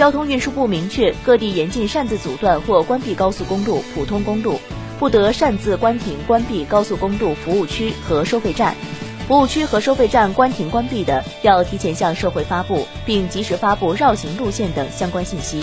交通运输部明确各地严禁擅自阻断或关闭高速公路普通公路不得擅自关停关闭高速公路服务区和收费站。服务区和收费站关停关闭的要提前向社会发布并及时发布绕行路线等相关信息。